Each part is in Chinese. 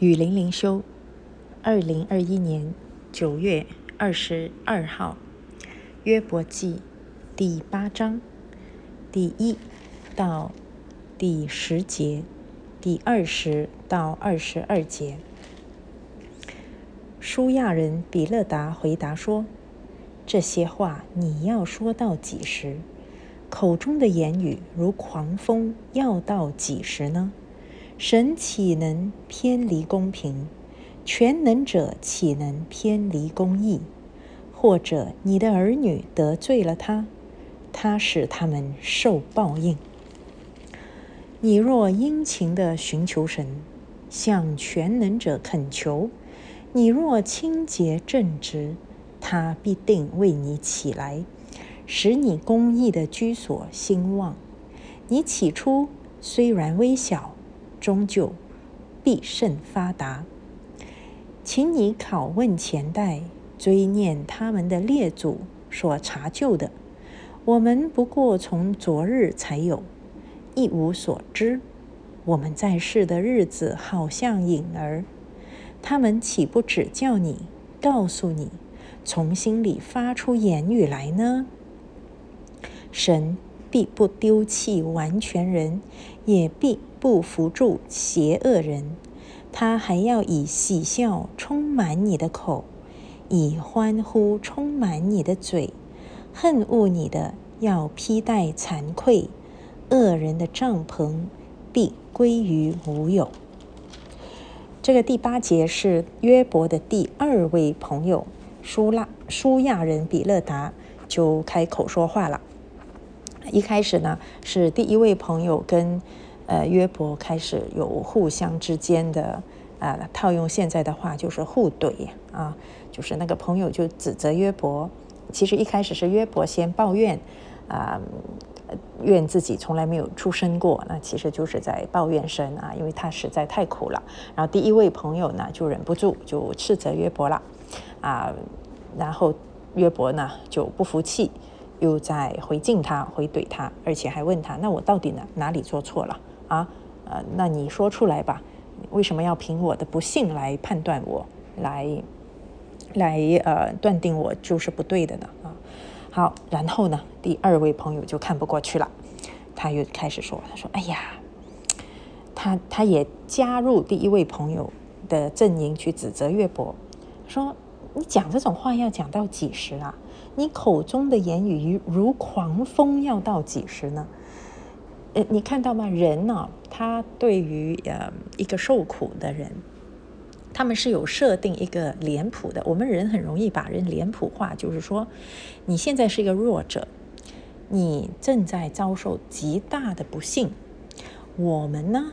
雨林灵修，二零二一年九月二十二号，约伯记第八章第一到第十节，第二十到二十二节。舒亚人比勒达回答说：“这些话你要说到几时？口中的言语如狂风，要到几时呢？”神岂能偏离公平？全能者岂能偏离公义？或者你的儿女得罪了他，他使他们受报应。你若殷勤的寻求神，向全能者恳求；你若清洁正直，他必定为你起来，使你公义的居所兴旺。你起初虽然微小。终究必胜发达，请你拷问前代，追念他们的列祖所查究的。我们不过从昨日才有，一无所知。我们在世的日子好像影儿，他们岂不指教你，告诉你，从心里发出言语来呢？神必不丢弃完全人，也必。不扶助邪恶人，他还要以喜笑充满你的口，以欢呼充满你的嘴。恨恶你的要披戴惭愧，恶人的帐篷必归于无有。这个第八节是约伯的第二位朋友舒拉舒亚人比勒达就开口说话了。一开始呢，是第一位朋友跟。呃，约伯开始有互相之间的，啊，套用现在的话就是互怼啊，就是那个朋友就指责约伯。其实一开始是约伯先抱怨，啊，怨自己从来没有出生过，那其实就是在抱怨神啊，因为他实在太苦了。然后第一位朋友呢就忍不住就斥责约伯了，啊，然后约伯呢就不服气，又在回敬他，回怼他，而且还问他，那我到底哪哪里做错了？啊，呃，那你说出来吧，为什么要凭我的不幸来判断我，来，来呃断定我就是不对的呢？啊，好，然后呢，第二位朋友就看不过去了，他又开始说，他说，哎呀，他他也加入第一位朋友的阵营去指责岳伯，说你讲这种话要讲到几时啊？你口中的言语如如狂风，要到几时呢？呃，你看到吗？人呢，他对于呃一个受苦的人，他们是有设定一个脸谱的。我们人很容易把人脸谱化，就是说，你现在是一个弱者，你正在遭受极大的不幸。我们呢，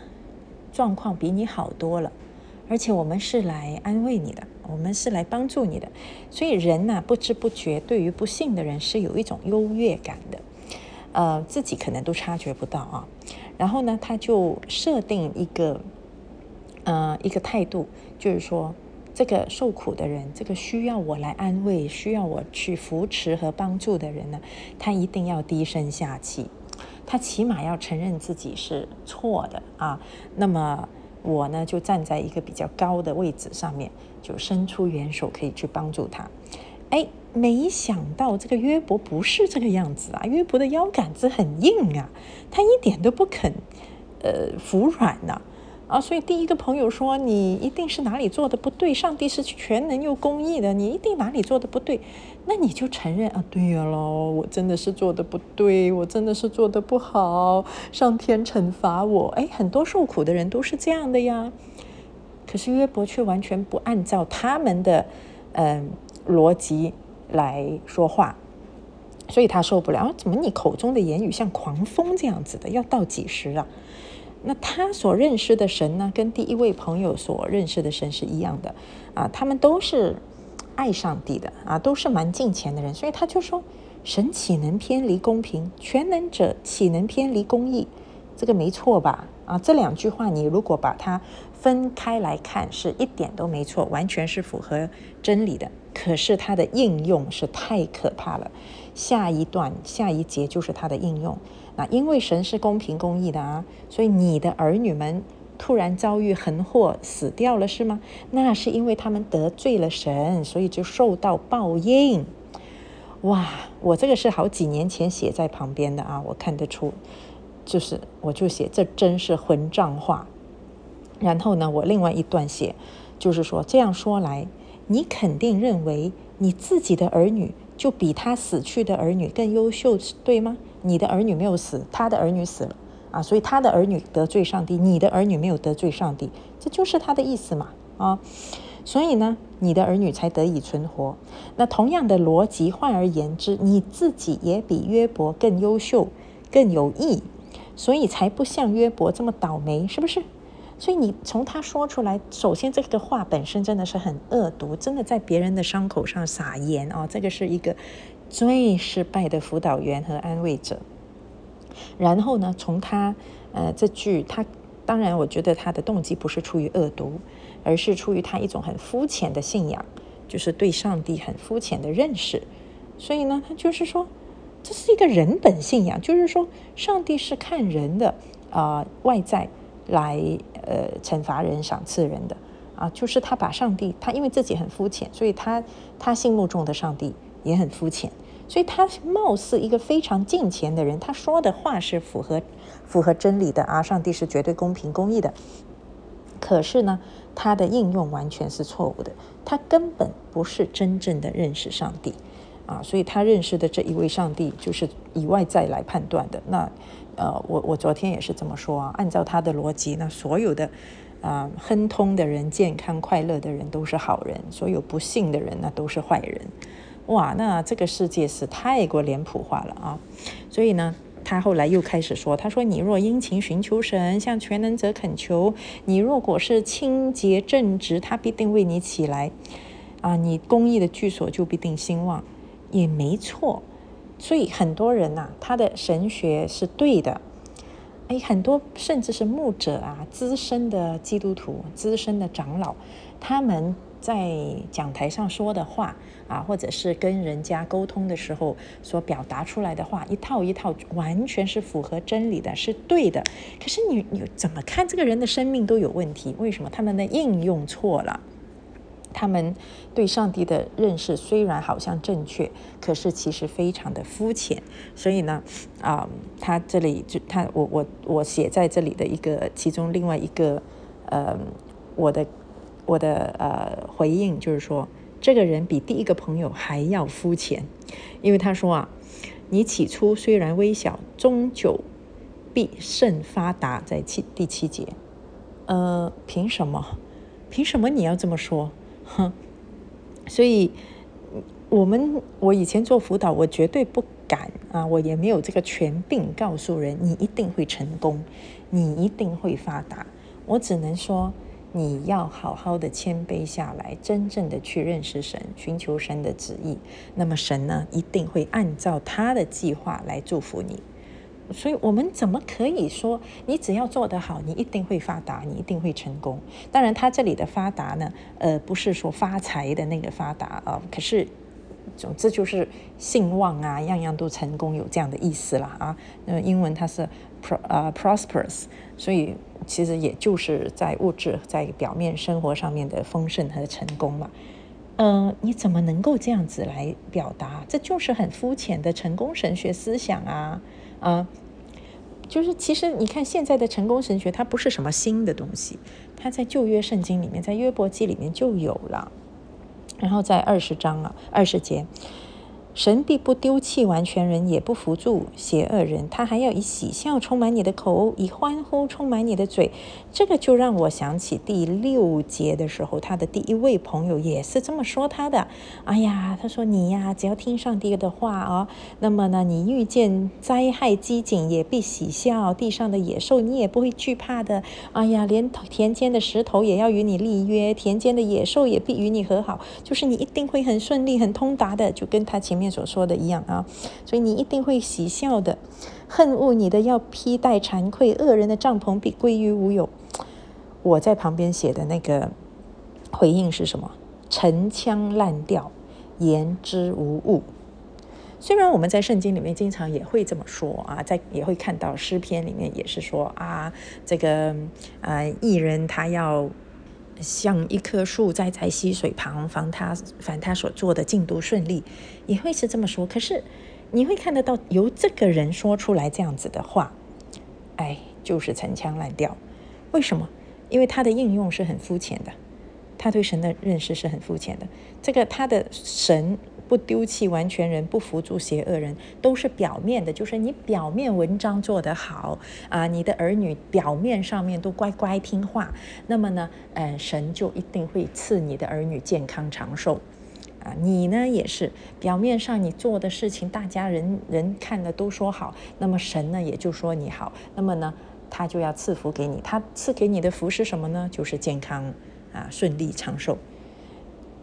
状况比你好多了，而且我们是来安慰你的，我们是来帮助你的。所以人呢，不知不觉对于不幸的人是有一种优越感的。呃，自己可能都察觉不到啊。然后呢，他就设定一个，呃，一个态度，就是说，这个受苦的人，这个需要我来安慰、需要我去扶持和帮助的人呢，他一定要低声下气，他起码要承认自己是错的啊。那么我呢，就站在一个比较高的位置上面，就伸出援手，可以去帮助他。哎，没想到这个约伯不是这个样子啊！约伯的腰杆子很硬啊，他一点都不肯，呃，服软呐，啊所以第一个朋友说：“你一定是哪里做的不对，上帝是全能又公义的，你一定哪里做的不对。”那你就承认啊，对呀喽，我真的是做的不对，我真的是做的不好，上天惩罚我。哎，很多受苦的人都是这样的呀，可是约伯却完全不按照他们的，嗯。逻辑来说话，所以他受不了。怎么你口中的言语像狂风这样子的？要到几时啊？那他所认识的神呢，跟第一位朋友所认识的神是一样的啊。他们都是爱上帝的啊，都是蛮敬虔的人。所以他就说：神岂能偏离公平？全能者岂能偏离公义？这个没错吧？啊，这两句话你如果把它分开来看，是一点都没错，完全是符合真理的。可是它的应用是太可怕了。下一段下一节就是它的应用。那因为神是公平公义的啊，所以你的儿女们突然遭遇横祸死掉了是吗？那是因为他们得罪了神，所以就受到报应。哇，我这个是好几年前写在旁边的啊，我看得出，就是我就写这真是混账话。然后呢，我另外一段写，就是说这样说来，你肯定认为你自己的儿女就比他死去的儿女更优秀，对吗？你的儿女没有死，他的儿女死了啊，所以他的儿女得罪上帝，你的儿女没有得罪上帝，这就是他的意思嘛啊。所以呢，你的儿女才得以存活。那同样的逻辑，换而言之，你自己也比约伯更优秀、更有益，所以才不像约伯这么倒霉，是不是？所以你从他说出来，首先这个话本身真的是很恶毒，真的在别人的伤口上撒盐啊！这个是一个最失败的辅导员和安慰者。然后呢，从他呃这句，他当然我觉得他的动机不是出于恶毒。而是出于他一种很肤浅的信仰，就是对上帝很肤浅的认识，所以呢，他就是说，这是一个人本信仰，就是说，上帝是看人的啊外在来呃惩罚人、赏赐人的。啊，就是他把上帝，他因为自己很肤浅，所以他他心目中的上帝也很肤浅，所以他貌似一个非常敬虔的人，他说的话是符合符合真理的啊，上帝是绝对公平公义的，可是呢。他的应用完全是错误的，他根本不是真正的认识上帝，啊，所以他认识的这一位上帝就是以外在来判断的。那，呃，我我昨天也是这么说啊，按照他的逻辑，那所有的啊亨通的人、健康快乐的人都是好人，所有不幸的人那都是坏人，哇，那这个世界是太过脸谱化了啊，所以呢。他后来又开始说：“他说，你若殷勤寻求神，向全能者恳求，你若果是清洁正直，他必定为你起来，啊，你公益的居所就必定兴旺，也没错。所以很多人呐，他的神学是对的。哎，很多甚至是牧者啊，资深的基督徒、资深的长老，他们。”在讲台上说的话啊，或者是跟人家沟通的时候所表达出来的话，一套一套，完全是符合真理的，是对的。可是你你怎么看这个人的生命都有问题？为什么他们的应用错了？他们对上帝的认识虽然好像正确，可是其实非常的肤浅。所以呢，啊，他这里就他我我我写在这里的一个其中另外一个呃我的。我的呃回应就是说，这个人比第一个朋友还要肤浅，因为他说啊，你起初虽然微小，终究必甚发达，在七第七节，呃，凭什么？凭什么你要这么说？哼，所以我们我以前做辅导，我绝对不敢啊，我也没有这个权柄告诉人你一定会成功，你一定会发达，我只能说。你要好好的谦卑下来，真正的去认识神，寻求神的旨意。那么神呢，一定会按照他的计划来祝福你。所以，我们怎么可以说你只要做得好，你一定会发达，你一定会成功？当然，他这里的发达呢，呃，不是说发财的那个发达啊，可是，总之就是兴旺啊，样样都成功，有这样的意思啦啊。那英文它是 pro 呃 prosperous，所以。其实也就是在物质、在表面生活上面的丰盛和成功嘛。嗯，你怎么能够这样子来表达？这就是很肤浅的成功神学思想啊！啊，就是其实你看现在的成功神学，它不是什么新的东西，它在旧约圣经里面，在约伯记里面就有了。然后在二十章啊，二十节。神必不丢弃完全人，也不扶助邪恶人，他还要以喜笑充满你的口，以欢呼充满你的嘴。这个就让我想起第六节的时候，他的第一位朋友也是这么说他的。哎呀，他说你呀，只要听上帝的话啊，那么呢，你遇见灾害饥馑也必喜笑，地上的野兽你也不会惧怕的。哎呀，连田间的石头也要与你立约，田间的野兽也必与你和好，就是你一定会很顺利、很通达的，就跟他前面。所说的一样啊，所以你一定会喜笑的。恨恶你的要披戴惭愧，恶人的帐篷必归于无有。我在旁边写的那个回应是什么？陈腔滥调，言之无物。虽然我们在圣经里面经常也会这么说啊，在也会看到诗篇里面也是说啊，这个啊艺人他要像一棵树栽在溪水旁，防他凡他所做的进度顺利，也会是这么说。可是你会看得到由这个人说出来这样子的话，哎，就是陈腔滥调。为什么？因为他的应用是很肤浅的，他对神的认识是很肤浅的。这个他的神。不丢弃完全人，不扶助邪恶人，都是表面的，就是你表面文章做得好啊，你的儿女表面上面都乖乖听话，那么呢，呃，神就一定会赐你的儿女健康长寿啊。你呢也是表面上你做的事情，大家人人看了都说好，那么神呢也就说你好，那么呢他就要赐福给你，他赐给你的福是什么呢？就是健康啊，顺利长寿。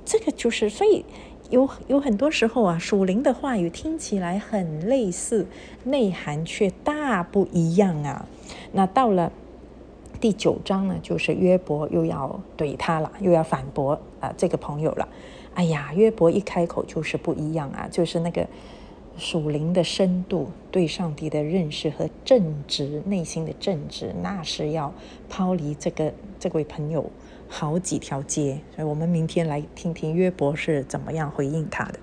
这个就是所以。有有很多时候啊，属灵的话语听起来很类似，内涵却大不一样啊。那到了第九章呢，就是约伯又要怼他了，又要反驳啊这个朋友了。哎呀，约伯一开口就是不一样啊，就是那个属灵的深度，对上帝的认识和正直内心的正直，那是要抛离这个这位朋友。好几条街，所以我们明天来听听约伯是怎么样回应他的。